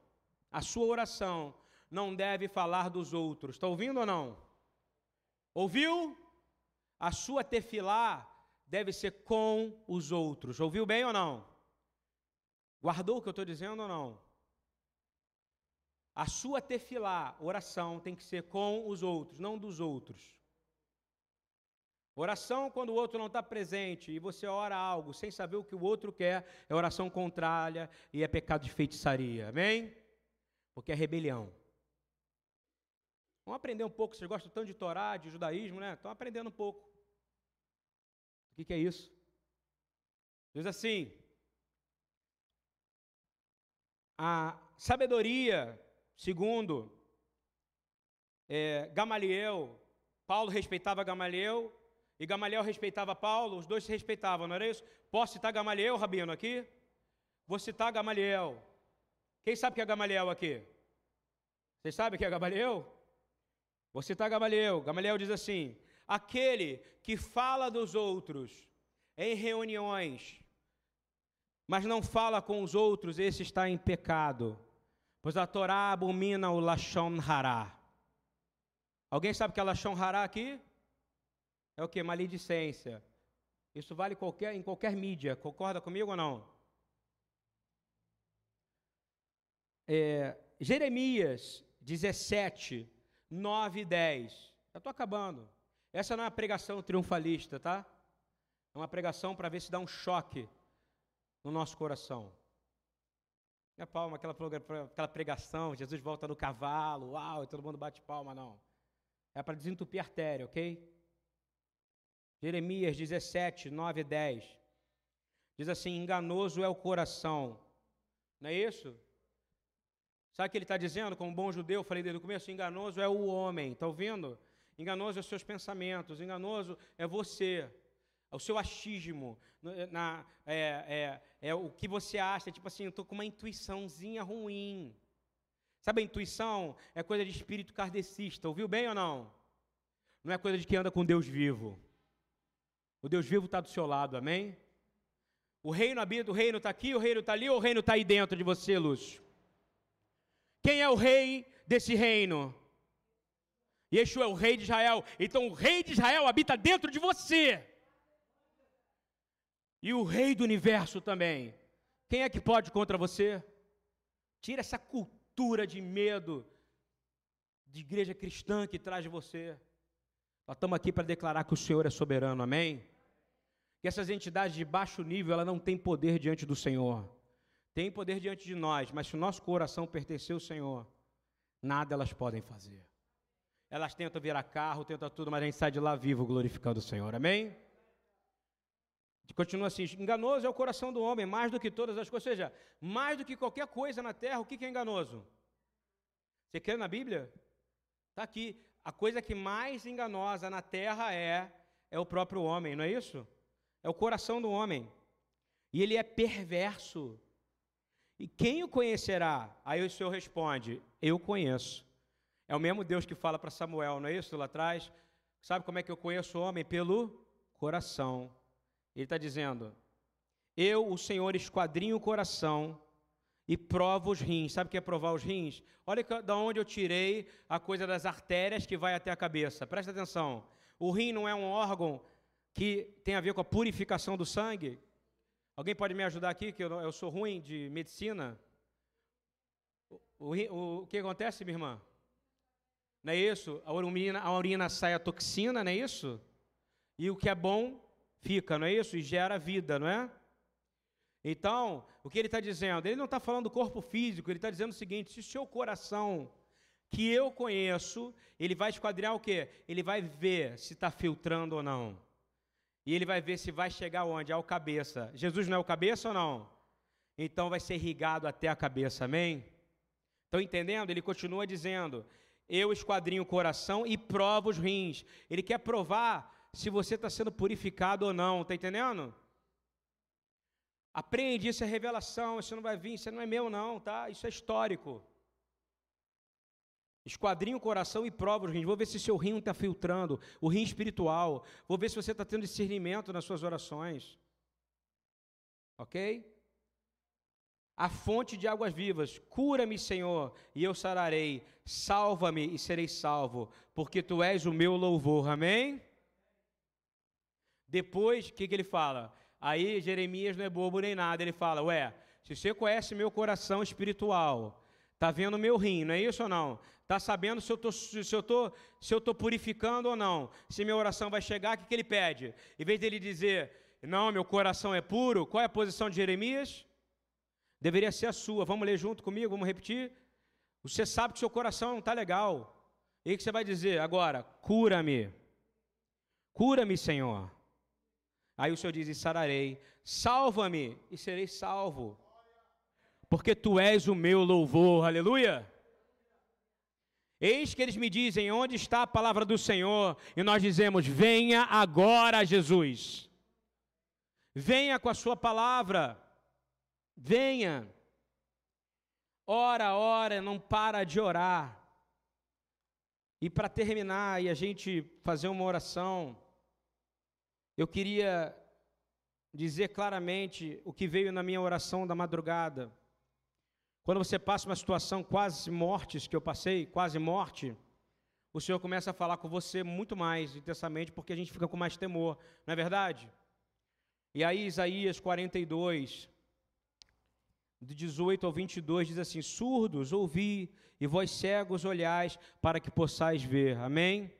a sua oração não deve falar dos outros. Está ouvindo ou não? Ouviu? A sua tefilá deve ser com os outros. Ouviu bem ou não? Guardou o que eu estou dizendo ou não? A sua tefilá, oração, tem que ser com os outros, não dos outros. Oração quando o outro não está presente e você ora algo sem saber o que o outro quer, é oração contrária e é pecado de feitiçaria. Amém? Porque é rebelião. Vamos aprender um pouco, vocês gostam tanto de Torá, de judaísmo, né? Estão aprendendo um pouco. O que, que é isso? Diz assim: a sabedoria Segundo, é, Gamaliel, Paulo respeitava Gamaliel e Gamaliel respeitava Paulo, os dois se respeitavam, não era isso? Posso citar Gamaliel, Rabino, aqui? Vou citar Gamaliel. Quem sabe que é Gamaliel aqui? Vocês sabem que é Gamaliel? Vou citar Gamaliel. Gamaliel diz assim: aquele que fala dos outros em reuniões, mas não fala com os outros, esse está em pecado. Pois a Torá abomina o Lashon Hará. Alguém sabe o que é Lashon Hará aqui? É o que? Maledicência. Isso vale qualquer, em qualquer mídia. Concorda comigo ou não? É, Jeremias 17, 9 e 10. Já estou acabando. Essa não é uma pregação triunfalista, tá? É uma pregação para ver se dá um choque no nosso coração. Não é palma, aquela, aquela pregação, Jesus volta no cavalo, uau, e todo mundo bate palma, não. É para desentupir a artéria, ok? Jeremias 17, 9 e 10. Diz assim: enganoso é o coração. Não é isso? Sabe o que ele está dizendo? Como bom judeu, falei desde o começo: enganoso é o homem. Está ouvindo? Enganoso é os seus pensamentos. Enganoso é você. O seu achismo. Na, é, é, é o que você acha. Tipo assim, eu estou com uma intuiçãozinha ruim. Sabe a intuição? É coisa de espírito kardecista. Ouviu bem ou não? Não é coisa de quem anda com Deus vivo. O Deus vivo está do seu lado, amém? O reino habita, o reino está aqui, o reino está ali, ou o reino está aí dentro de você, Lúcio? Quem é o rei desse reino? Yeshua é o rei de Israel. Então o rei de Israel habita dentro de você. E o rei do universo também. Quem é que pode contra você? Tira essa cultura de medo de igreja cristã que traz de você. Nós estamos aqui para declarar que o Senhor é soberano, amém? Que essas entidades de baixo nível, ela não tem poder diante do Senhor. Tem poder diante de nós, mas se o nosso coração pertencer ao Senhor, nada elas podem fazer. Elas tentam virar carro, tentam tudo, mas a gente sai de lá vivo glorificando o Senhor, amém? Continua assim: enganoso é o coração do homem, mais do que todas as coisas, ou seja, mais do que qualquer coisa na terra, o que é enganoso? Você quer na Bíblia? Está aqui. A coisa que mais enganosa na terra é, é o próprio homem, não é isso? É o coração do homem. E ele é perverso. E quem o conhecerá? Aí o Senhor responde: Eu conheço. É o mesmo Deus que fala para Samuel, não é isso lá atrás? Sabe como é que eu conheço o homem? Pelo coração. Ele está dizendo: Eu, o Senhor, esquadrinho o coração e provo os rins. Sabe o que é provar os rins? Olha de onde eu tirei a coisa das artérias que vai até a cabeça. Presta atenção. O rim não é um órgão que tem a ver com a purificação do sangue? Alguém pode me ajudar aqui, que eu, eu sou ruim de medicina? O, o, o, que acontece, minha irmã? Não é isso? A urina, a urina sai a toxina, não é isso? E o que é bom fica, não é isso? E gera vida, não é? Então, o que ele está dizendo? Ele não está falando do corpo físico, ele está dizendo o seguinte: se o seu coração, que eu conheço, ele vai esquadriar o quê? Ele vai ver se está filtrando ou não. E ele vai ver se vai chegar onde? Ao cabeça. Jesus não é o cabeça ou não? Então vai ser irrigado até a cabeça, amém? Estão entendendo? Ele continua dizendo: Eu esquadrinho o coração e provo os rins. Ele quer provar se você está sendo purificado ou não, está entendendo? Aprende, isso é revelação, isso não vai vir, isso não é meu, não, tá? Isso é histórico. Esquadrinha o coração e prova os rins. Vou ver se seu rim está filtrando, o rim espiritual. Vou ver se você está tendo discernimento nas suas orações. Ok? A fonte de águas vivas, cura-me, Senhor, e eu sararei. Salva-me e serei salvo, porque tu és o meu louvor. Amém? Depois, o que, que ele fala? Aí Jeremias não é bobo nem nada. Ele fala: Ué, se você conhece meu coração espiritual, está vendo meu rim, não é isso ou não? Está sabendo se eu tô, se eu tô, se eu tô purificando ou não? Se minha oração vai chegar, o que, que ele pede? Em vez dele dizer, não, meu coração é puro, qual é a posição de Jeremias? Deveria ser a sua. Vamos ler junto comigo, vamos repetir? Você sabe que seu coração não está legal. E o que você vai dizer agora? Cura-me. Cura-me, Senhor. Aí o Senhor diz: sararei. Salva-me e serei salvo. Porque tu és o meu louvor. Aleluia. Eis que eles me dizem: Onde está a palavra do Senhor? E nós dizemos: Venha agora, Jesus. Venha com a sua palavra. Venha. Ora, ora, não para de orar. E para terminar e a gente fazer uma oração, eu queria dizer claramente o que veio na minha oração da madrugada. Quando você passa uma situação quase mortes que eu passei, quase morte, o Senhor começa a falar com você muito mais intensamente, porque a gente fica com mais temor, não é verdade? E aí, Isaías 42, do 18 ao 22 diz assim: Surdos, ouvi, e vós cegos olhais, para que possais ver. Amém?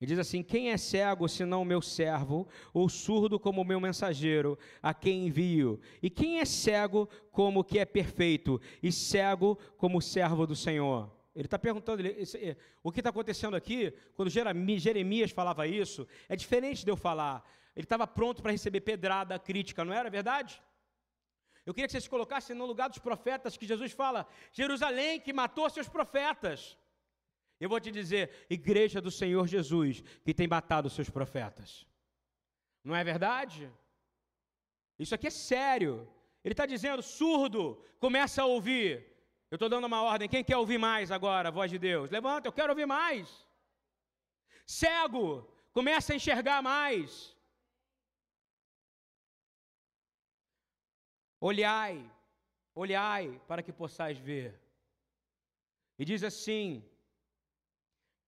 E diz assim: Quem é cego senão o meu servo, ou surdo como o meu mensageiro, a quem envio? E quem é cego como que é perfeito, e cego como o servo do Senhor? Ele está perguntando, ele, esse, é, o que está acontecendo aqui, quando Jeremias falava isso, é diferente de eu falar. Ele estava pronto para receber pedrada, crítica, não era verdade? Eu queria que você se colocasse no lugar dos profetas que Jesus fala, Jerusalém que matou seus profetas. Eu vou te dizer, igreja do Senhor Jesus, que tem matado seus profetas. Não é verdade? Isso aqui é sério. Ele está dizendo, surdo, começa a ouvir. Eu estou dando uma ordem. Quem quer ouvir mais agora, a voz de Deus? Levanta, eu quero ouvir mais. Cego, começa a enxergar mais. Olhai, olhai para que possais ver. E diz assim: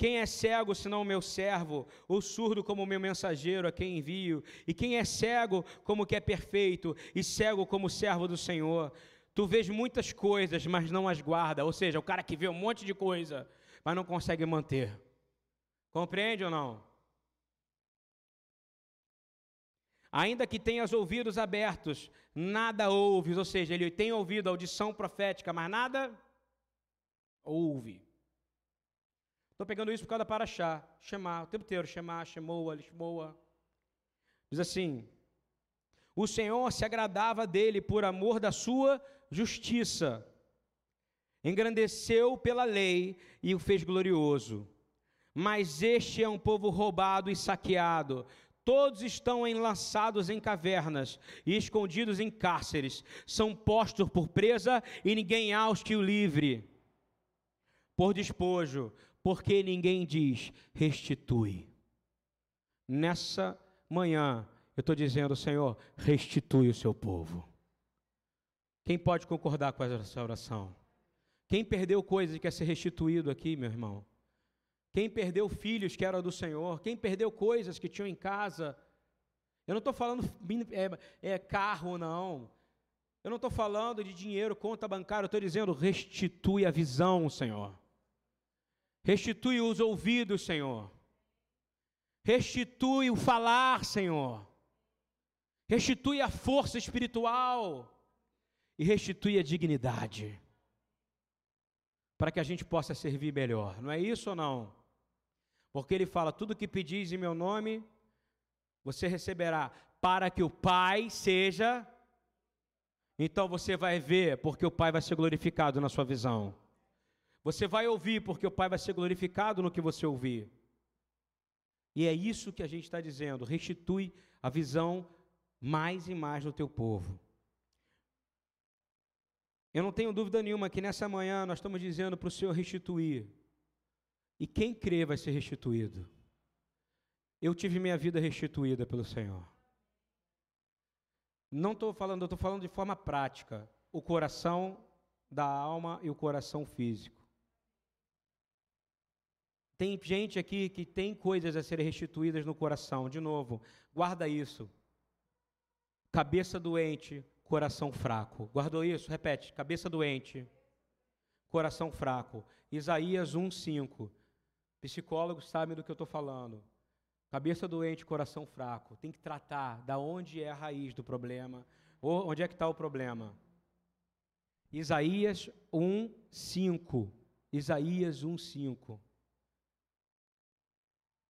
Quem é cego senão o meu servo, ou surdo como o meu mensageiro a quem envio? E quem é cego como que é perfeito, e cego como servo do Senhor? Tu vês muitas coisas, mas não as guarda. Ou seja, o cara que vê um monte de coisa, mas não consegue manter. Compreende ou não? Ainda que tenhas ouvidos abertos, nada ouves, ou seja, ele tem ouvido a audição profética, mas nada ouve. Estou pegando isso por causa da Paraxá, chamar, o tempo inteiro, chamar, chamou, lishmoa. Diz assim: O Senhor se agradava dele por amor da sua justiça, engrandeceu pela lei e o fez glorioso. Mas este é um povo roubado e saqueado, Todos estão enlaçados em cavernas e escondidos em cárceres. São postos por presa e ninguém há os que o livre. Por despojo, porque ninguém diz restitui. Nessa manhã, eu estou dizendo, Senhor, restitui o seu povo. Quem pode concordar com essa oração? Quem perdeu coisas e quer ser restituído aqui, meu irmão? Quem perdeu filhos que eram do Senhor, quem perdeu coisas que tinham em casa. Eu não estou falando é, é, carro, não. Eu não estou falando de dinheiro, conta bancária. Eu estou dizendo restitui a visão, Senhor. Restitui os ouvidos, Senhor. Restitui o falar, Senhor. Restitui a força espiritual. E restitui a dignidade. Para que a gente possa servir melhor. Não é isso ou não? Porque ele fala: tudo que pedis em meu nome, você receberá, para que o Pai seja. Então você vai ver, porque o Pai vai ser glorificado na sua visão. Você vai ouvir, porque o Pai vai ser glorificado no que você ouvir. E é isso que a gente está dizendo: restitui a visão mais e mais do teu povo. Eu não tenho dúvida nenhuma que nessa manhã nós estamos dizendo para o Senhor restituir. E quem crê vai ser restituído. Eu tive minha vida restituída pelo Senhor. Não estou falando, eu estou falando de forma prática. O coração da alma e o coração físico. Tem gente aqui que tem coisas a serem restituídas no coração. De novo, guarda isso. Cabeça doente, coração fraco. Guardou isso? Repete. Cabeça doente, coração fraco. Isaías 1:5. Psicólogos sabem do que eu estou falando. Cabeça doente, coração fraco. Tem que tratar da onde é a raiz do problema. Ou onde é que está o problema. Isaías 1, 5. Isaías 1, 5.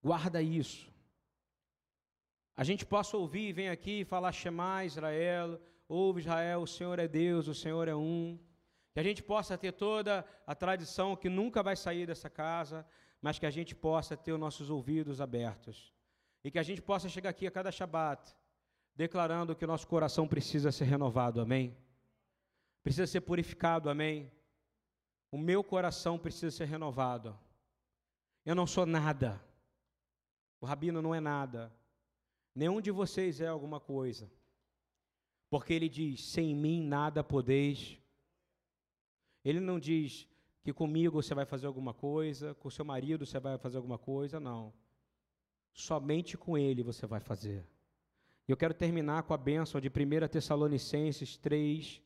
Guarda isso. A gente possa ouvir, vem aqui e falar Shema Israel, ouve Israel, o Senhor é Deus, o Senhor é um. Que a gente possa ter toda a tradição que nunca vai sair dessa casa, mas que a gente possa ter os nossos ouvidos abertos. E que a gente possa chegar aqui a cada Shabat, declarando que o nosso coração precisa ser renovado, amém? Precisa ser purificado, amém? O meu coração precisa ser renovado. Eu não sou nada. O rabino não é nada. Nenhum de vocês é alguma coisa. Porque ele diz: sem mim nada podeis. Ele não diz: que comigo você vai fazer alguma coisa, com seu marido você vai fazer alguma coisa, não. Somente com ele você vai fazer. E eu quero terminar com a bênção de 1 Tessalonicenses 3,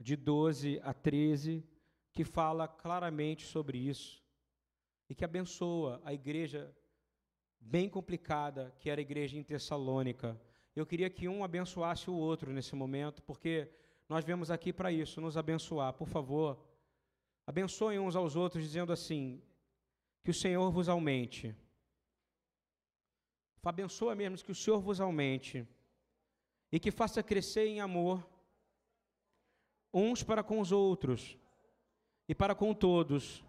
de 12 a 13, que fala claramente sobre isso e que abençoa a igreja bem complicada que era a igreja em Tessalônica. Eu queria que um abençoasse o outro nesse momento, porque nós viemos aqui para isso, nos abençoar. Por favor, abençoem uns aos outros, dizendo assim: que o Senhor vos aumente. Abençoa mesmo que o Senhor vos aumente e que faça crescer em amor uns para com os outros e para com todos,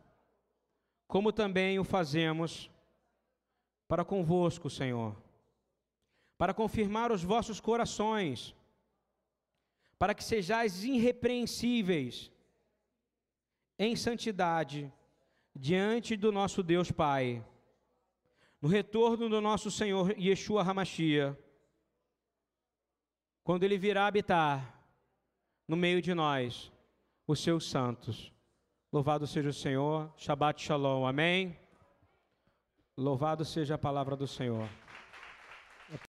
como também o fazemos para convosco, Senhor, para confirmar os vossos corações, para que sejais irrepreensíveis em santidade diante do nosso Deus Pai, no retorno do nosso Senhor Yeshua Hamashia, quando ele virá habitar no meio de nós, os seus santos. Louvado seja o Senhor. Shabbat Shalom. Amém. Louvado seja a palavra do Senhor.